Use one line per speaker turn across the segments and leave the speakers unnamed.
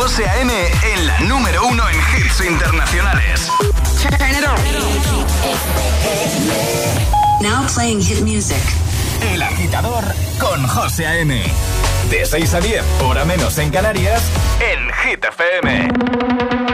José A.M. en la número uno en hits internacionales.
Now playing hit music.
El agitador con José A.M. De 6 a 10, hora menos en Canarias, en Hit FM.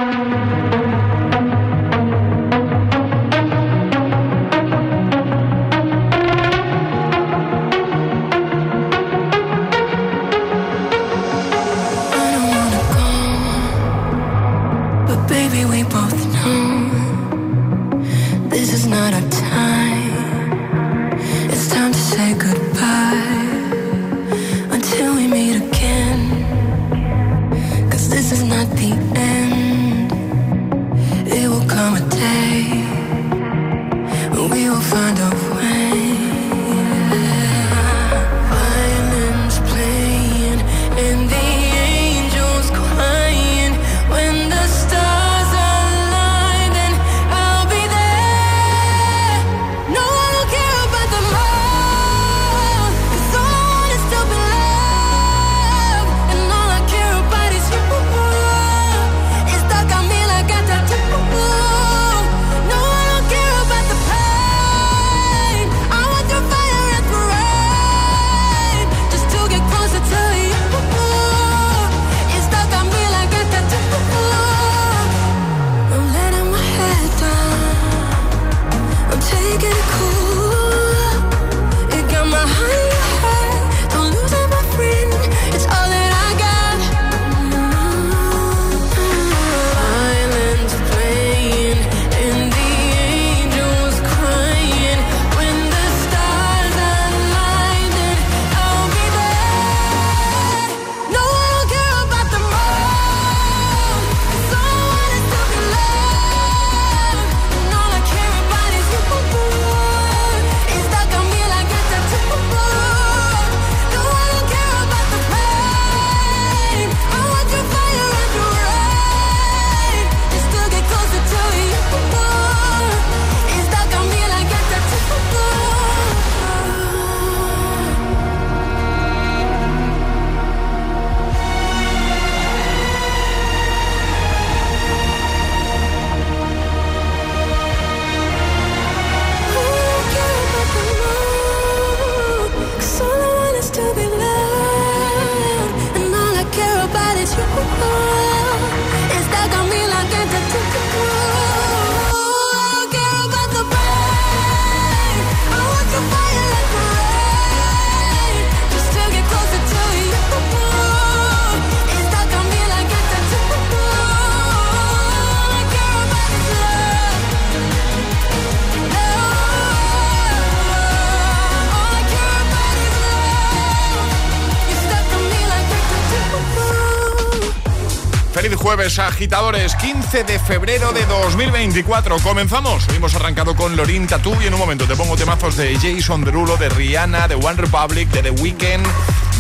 Agitadores, 15 de febrero de 2024. Comenzamos. hemos arrancado con Lorin Tattoo y en un momento te pongo temazos de Jason Derulo, de Rihanna, de One Republic, de The Weeknd,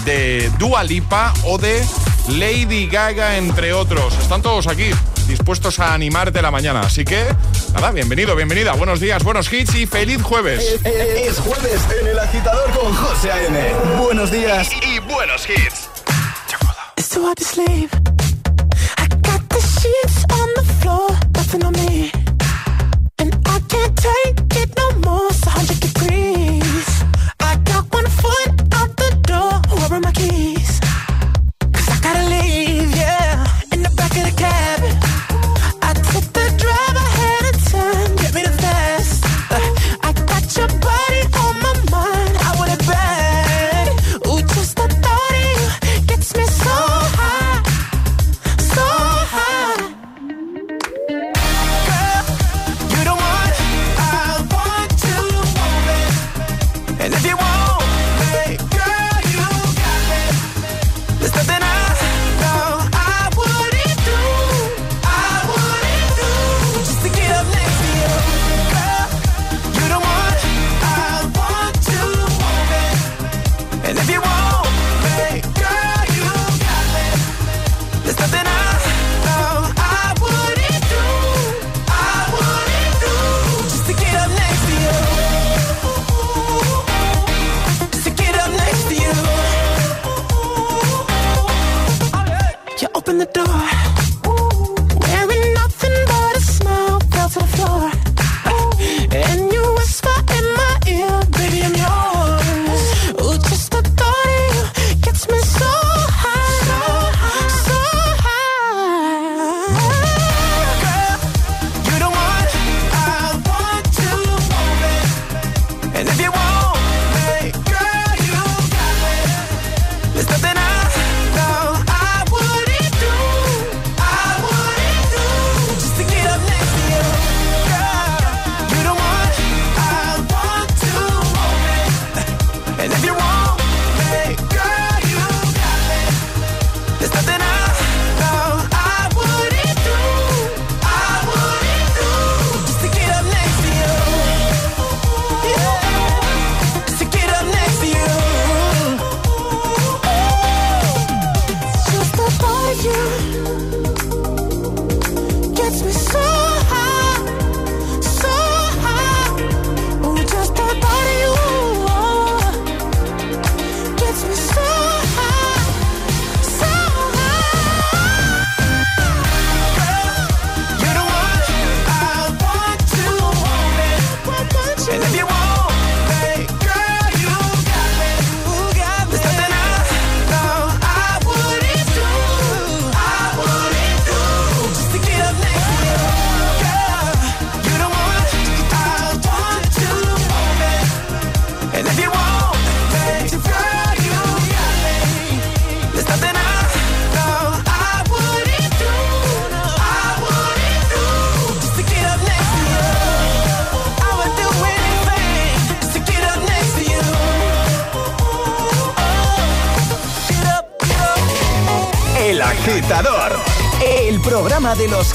de Dua Lipa o de Lady Gaga, entre otros. Están todos aquí dispuestos a animarte la mañana. Así que, nada, bienvenido, bienvenida. Buenos días, buenos hits y feliz jueves.
Es, jueves en el agitador con José A.N. Buenos días y, buenos hits.
Sheets on the floor, nothing on me.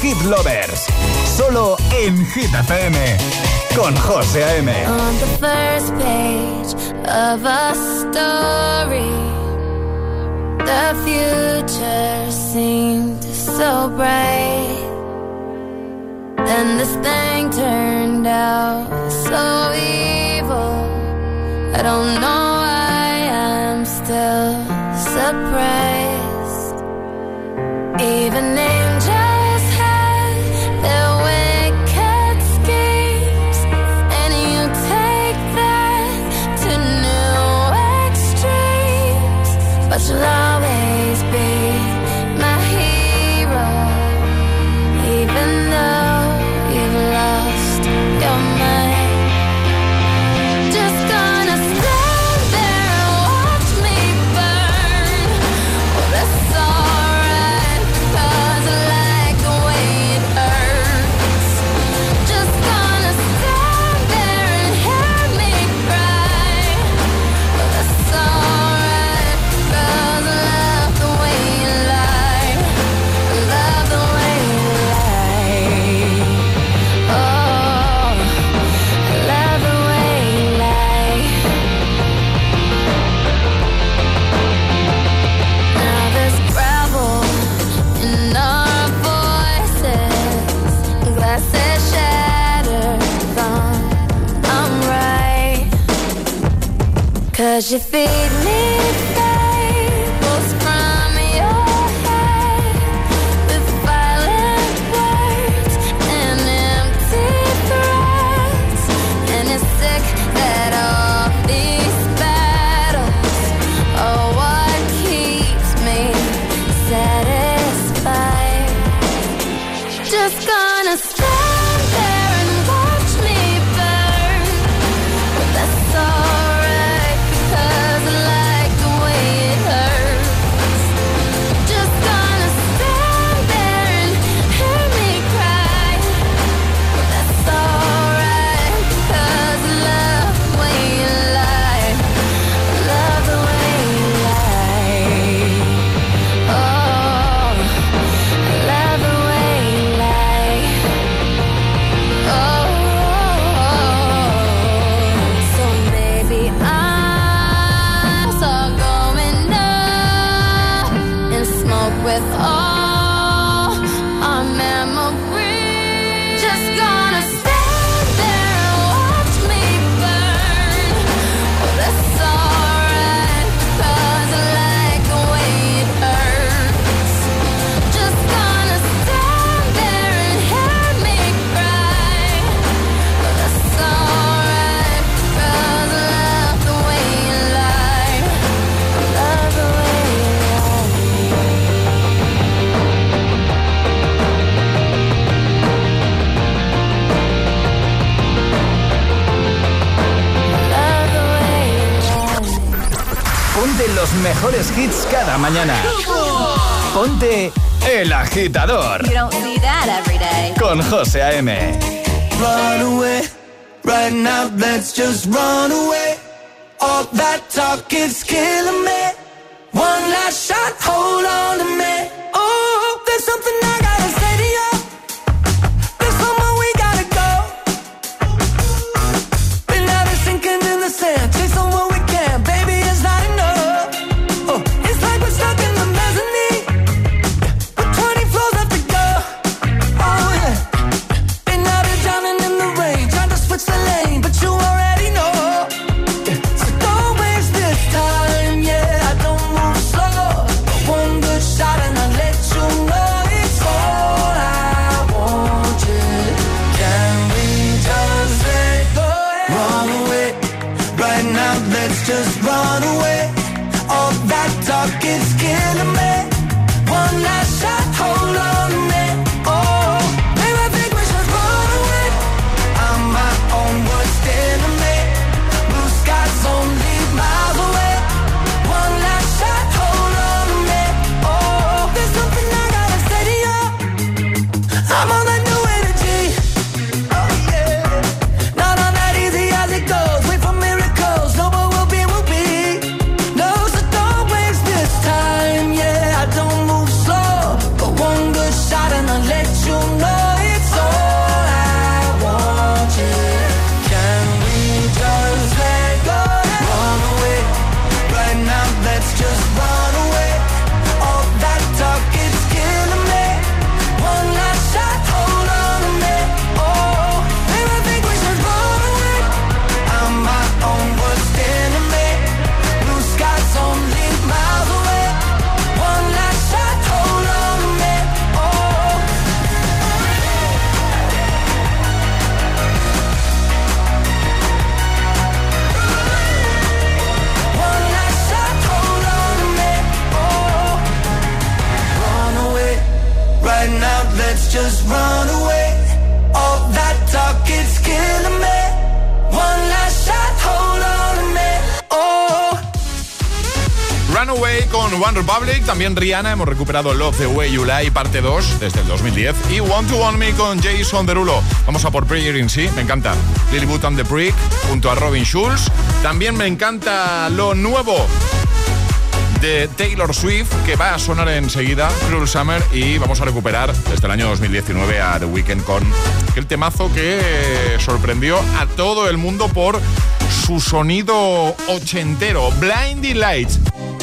hit lovers. Solo en Hit FM. Con José A.M.
On the first page of a story, the future seemed so bright. Then this thing turned out so evil. I don't know why I'm still surprised. love. you feed
mañana. Ponte El Agitador. Con José A.M.
Run away, right now, let's just run away. All that talk is killing me.
con Republic, también Rihanna, hemos recuperado Love the Way You Lie, parte 2, desde el 2010, y One to One Me con Jason Derulo. Vamos a por Prayer in Sí, me encanta. Lily Boot and the Brick, junto a Robin Schulz. También me encanta lo nuevo de Taylor Swift, que va a sonar enseguida, Cruel Summer, y vamos a recuperar desde el año 2019 a The Weeknd con el temazo que sorprendió a todo el mundo por su sonido ochentero, Blinding Lights.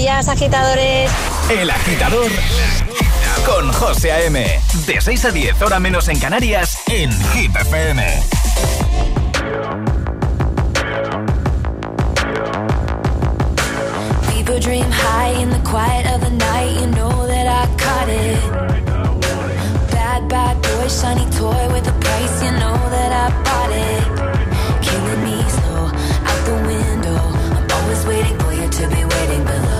días, agitadores.
El agitador con José A.M. De 6 a 10, hora menos en Canarias, en Hit FM.
People dream high in the quiet of the night, you know that I caught it. Bad, bad boy, shiny toy with a price, you know that I bought it. Killing me slow, out the window, I'm always waiting for you to be waiting below.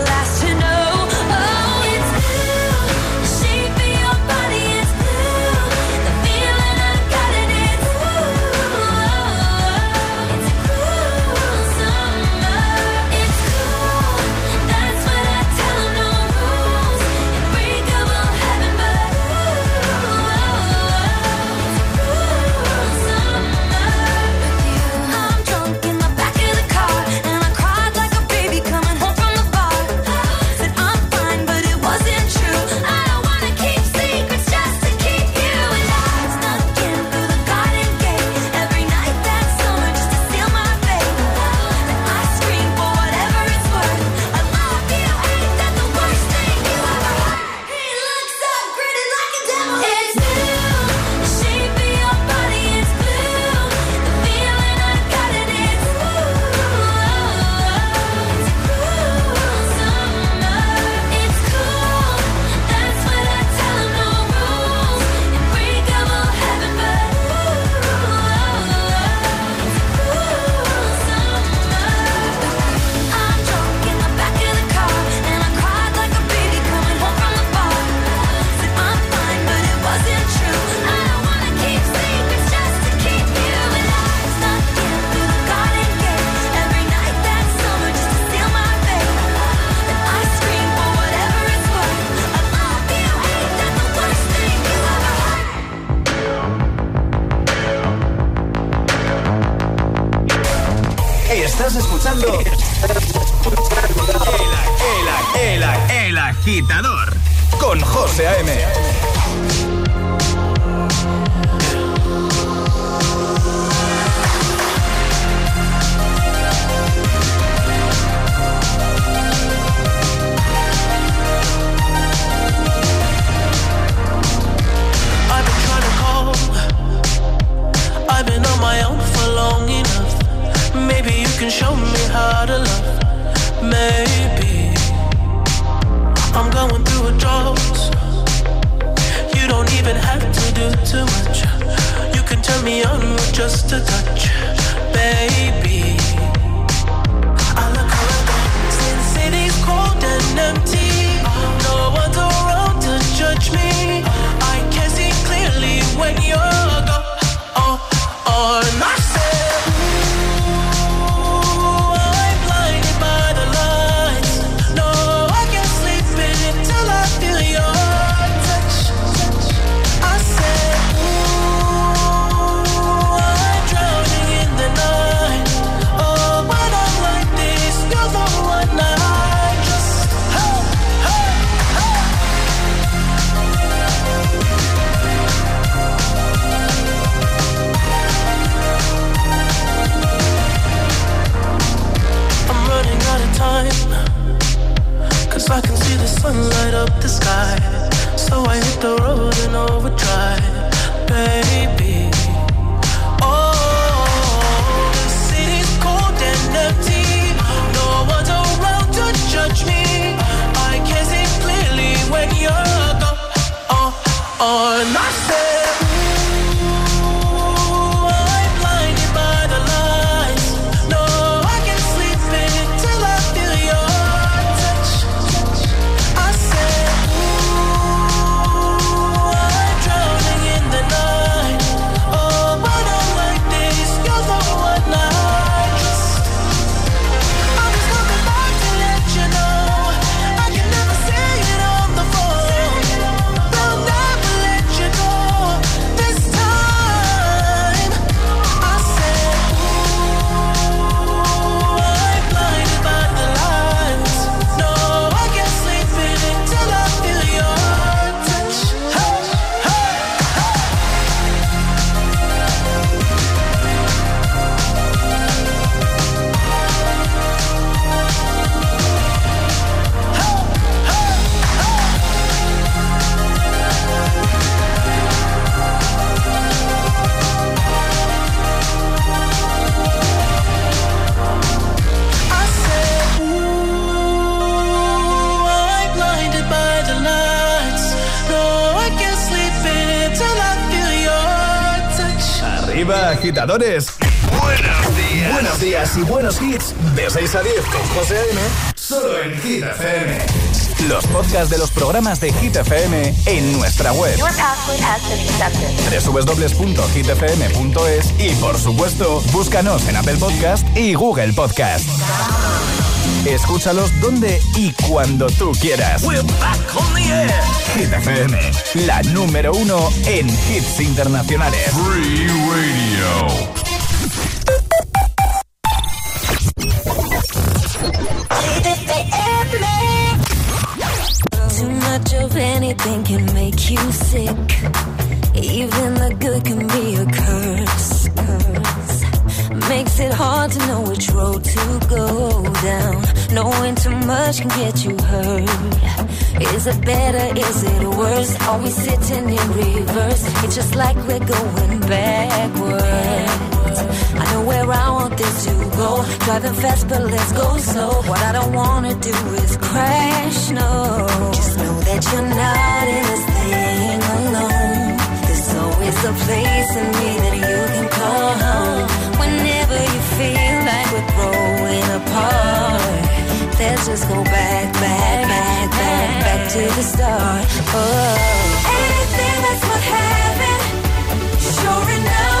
just a
touch.
de los programas de Hit FM en nuestra web. www.hitfm.es y por supuesto, búscanos en Apple Podcast y Google Podcast. Escúchalos donde y cuando tú quieras. We're back on the air. Hit FM, la número uno en hits internacionales.
Free Radio.
anything can make you sick. Even the good can be a curse. curse. Makes it hard to know which road to go down. Knowing too much can get you hurt. Is it better? Is it worse? Are we sitting in reverse? It's just like we're going backwards. I know where I want this to go. Driving fast, but let's go slow. What I don't wanna do is crash. No. Just know that you're not in this thing alone. There's always a place in me that you can call home. Whenever you feel like we're growing apart, let's just go back, back, back, back, back to the start. Oh, anything that's what happened, sure enough.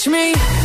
touch me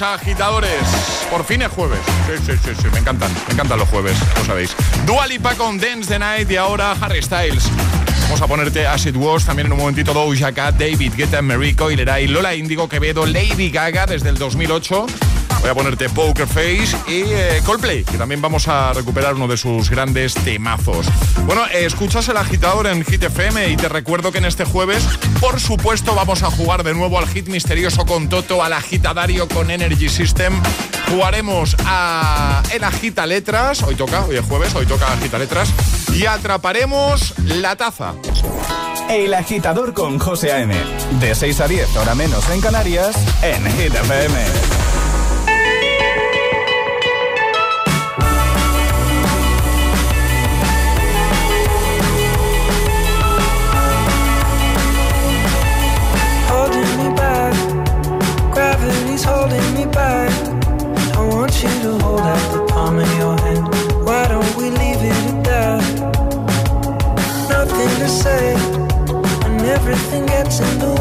agitadores. Por fin es jueves. Me encantan. Me encantan los jueves, lo sabéis. Dua Lipa con Dance the Night y ahora Harry Styles. Vamos a ponerte As It Was, también en un momentito Doja Cat, David Guetta, Merico, y Lola Indigo, Quevedo, Lady Gaga desde el 2008. Voy a ponerte Poker Face y eh, Coldplay, que también vamos a recuperar uno de sus grandes temazos. Bueno, eh, escuchas el agitador en Hit FM y te recuerdo que en este jueves, por supuesto, vamos a jugar de nuevo al hit misterioso con Toto, al agitadario con Energy System. Jugaremos a El Agita Letras, hoy toca, hoy es jueves, hoy toca Agita Letras, y atraparemos la taza.
El agitador con José A.M. De 6 a 10, hora menos en Canarias, en Hit FM.
to hold up everything gets in the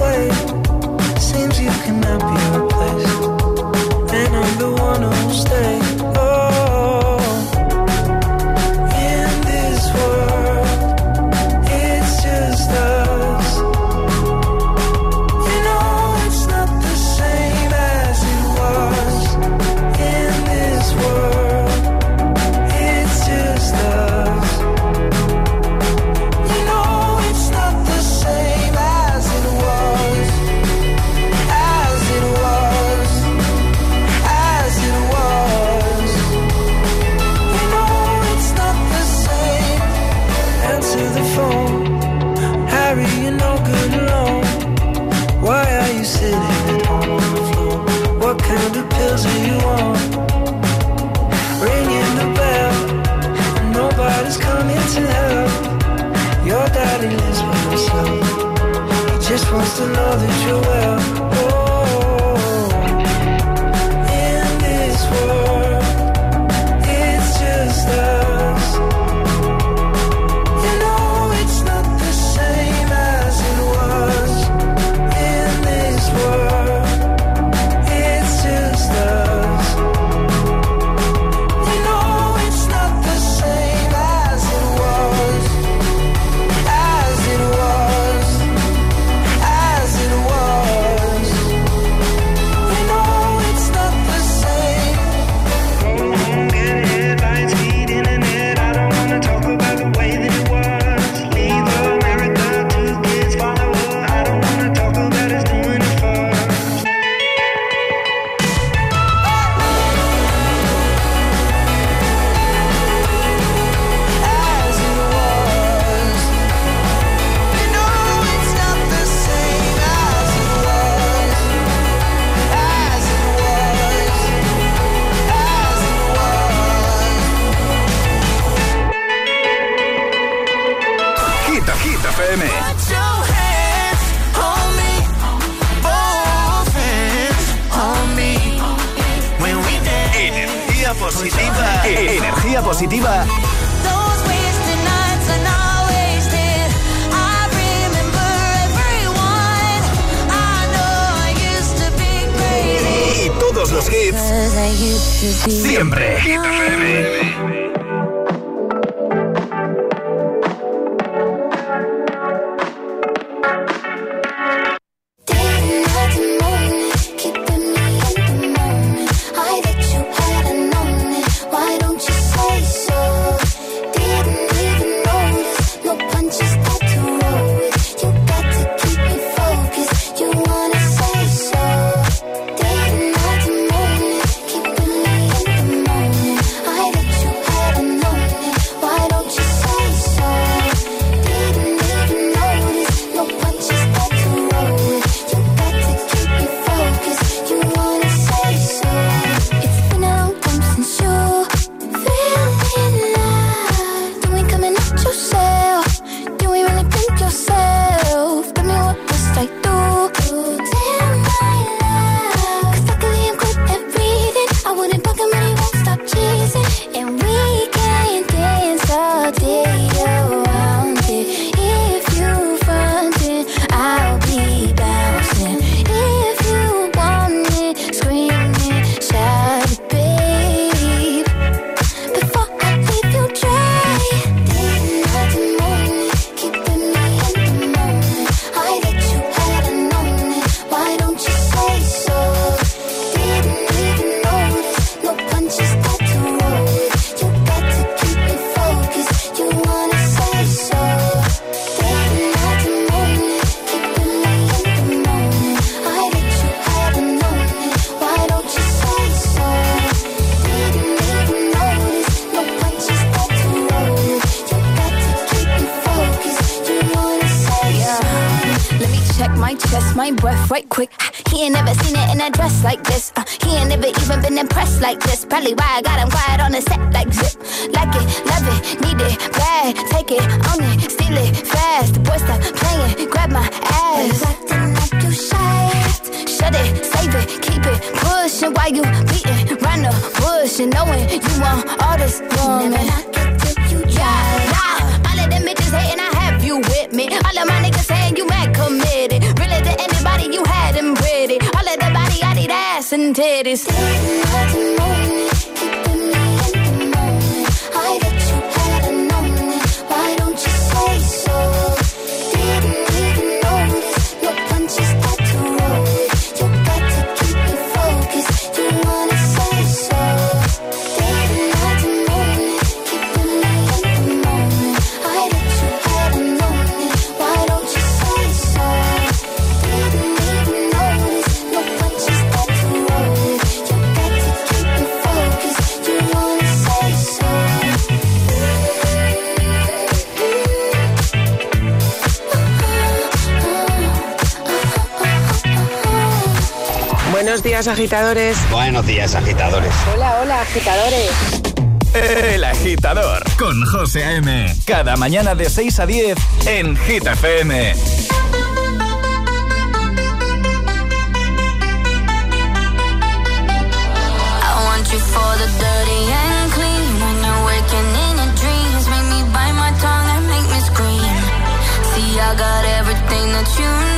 Siempre.
Buenos días, agitadores.
Buenos días, agitadores.
Hola, hola, agitadores.
El agitador con José A.M. Cada mañana de 6 a 10 en Hit FM.
See, I got everything that you need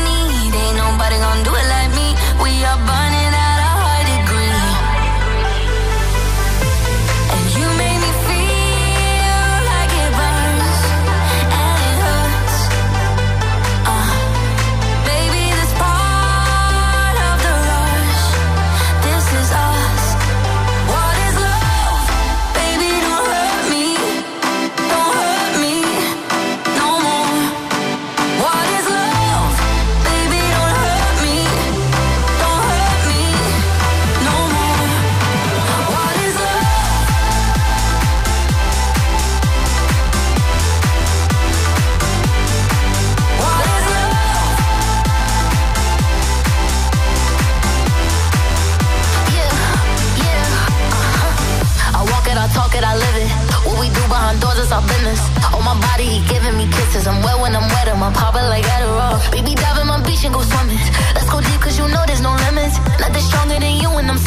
dirty, he giving me kisses. I'm wet when I'm wet, I'm popping like Adderall. Baby, dive in my beach and go swimming. Let's go deep, cause you know there's no limits. Nothing stronger than you, and I'm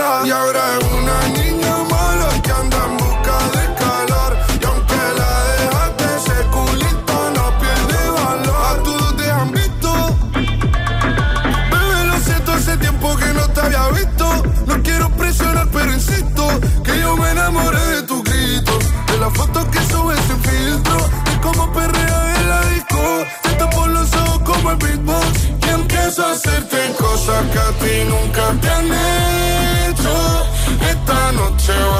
y
ahora es una niña mala que anda en busca de calor. Y aunque la dejaste, ese culito no pierde valor. A todos te han visto. Bebé, lo siento, hace tiempo que no te había visto. No quiero presionar, pero insisto que yo me enamoré de tus gritos. De las fotos que subes sin filtro. De como perrea en la disco. Te tapo los ojos como el beatbox. Y empiezo a hacerte cosas que a ti nunca te han hecho.
say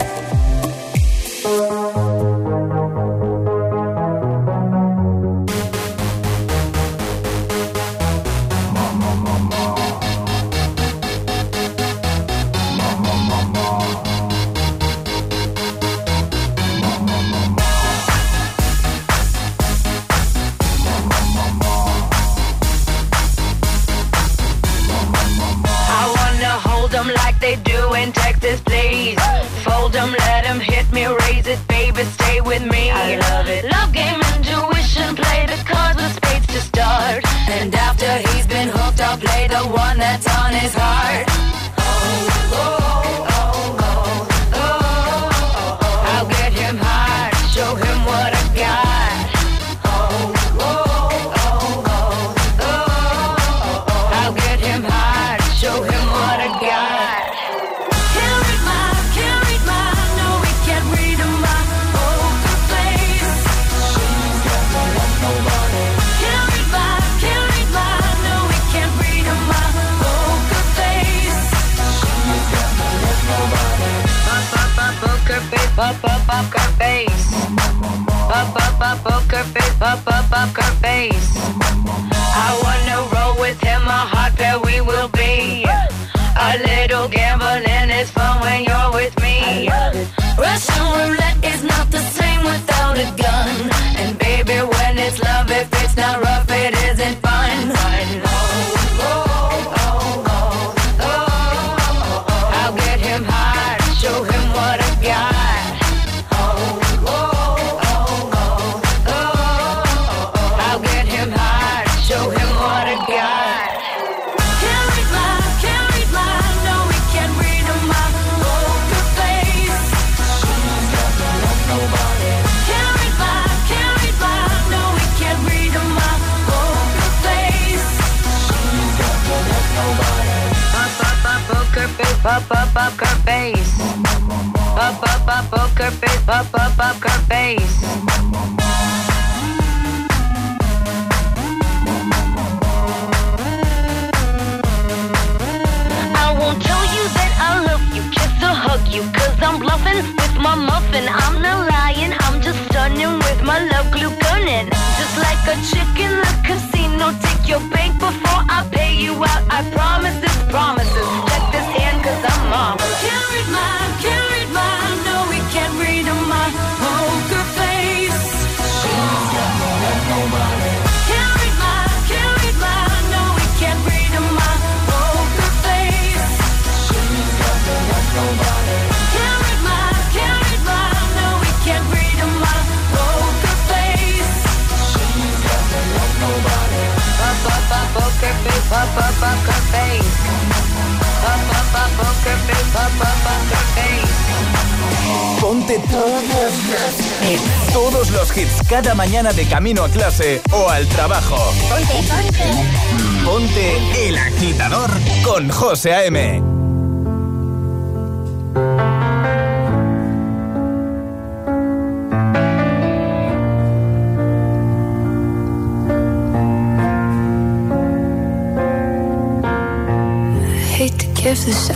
ponerte todos los, todos los hits cada mañana de camino a clase o al trabajo.
Ponte, ponte.
Ponte El Agitador con José A.M.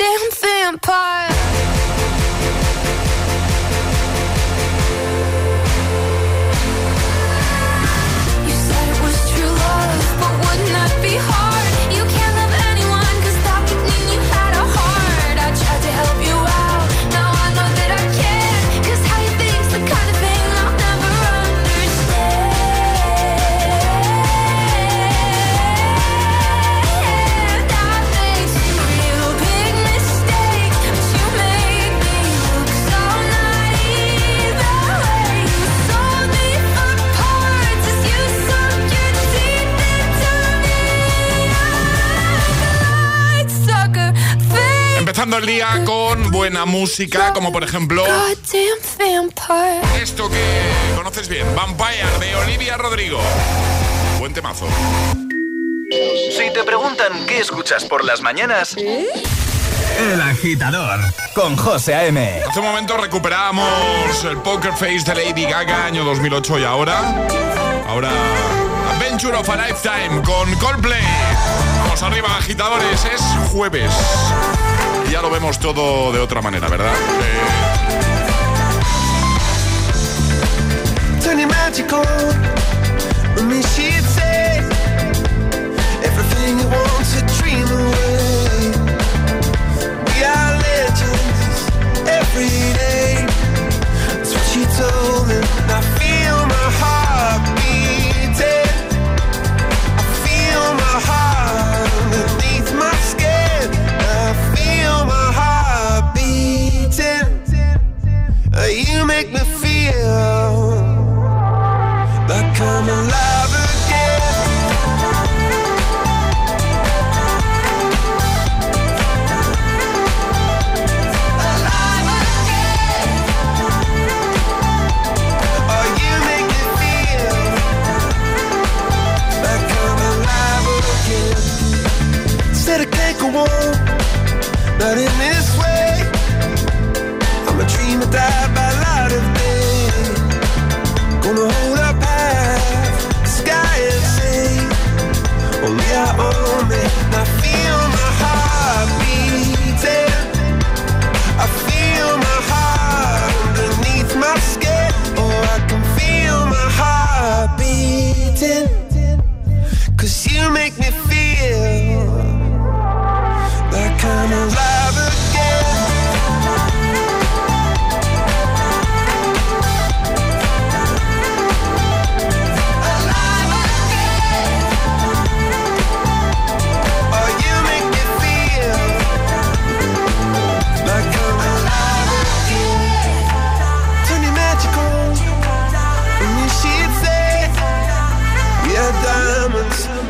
damn vampire
Empezando el día con buena música, como por ejemplo esto que conoces bien, Vampire de Olivia Rodrigo. Buen temazo.
Si te preguntan qué escuchas por las mañanas, El Agitador con José A.M.
Hace un momento recuperamos el Poker Face de Lady Gaga, año 2008 y ahora. Ahora. Adventure of a Lifetime con Coldplay. Vamos arriba, agitadores. Es jueves. Ya lo vemos todo de otra manera, ¿verdad? Eh,
come alive.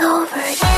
over
again.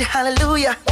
you, hallelujah.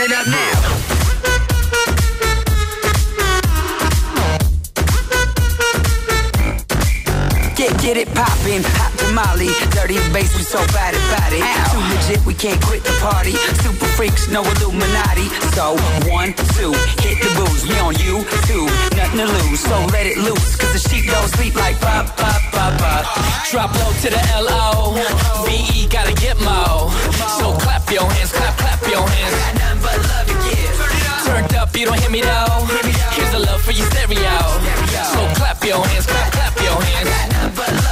it up now. Get, get it poppin', hot tamale, dirty bass, so bad about it. Too legit, we can't quit the party. Super freaks, no Illuminati. So one, two, hit the booze. We on you two, nothing to lose. So let it loose, cause the sheep don't sleep like pop, pop, pop, pop.
Drop low to the L-O V-E gotta get mo So clap your hands, clap, clap your hands Got nothing but love to give. Turned up, you don't hear me though Here's the love for your stereo So clap your hands, clap, clap your hands
We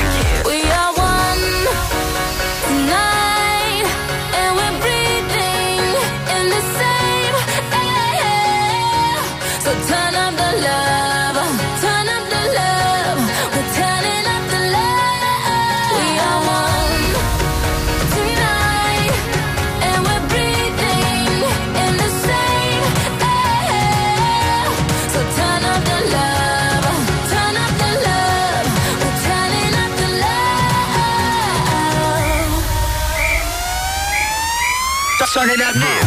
talking about me.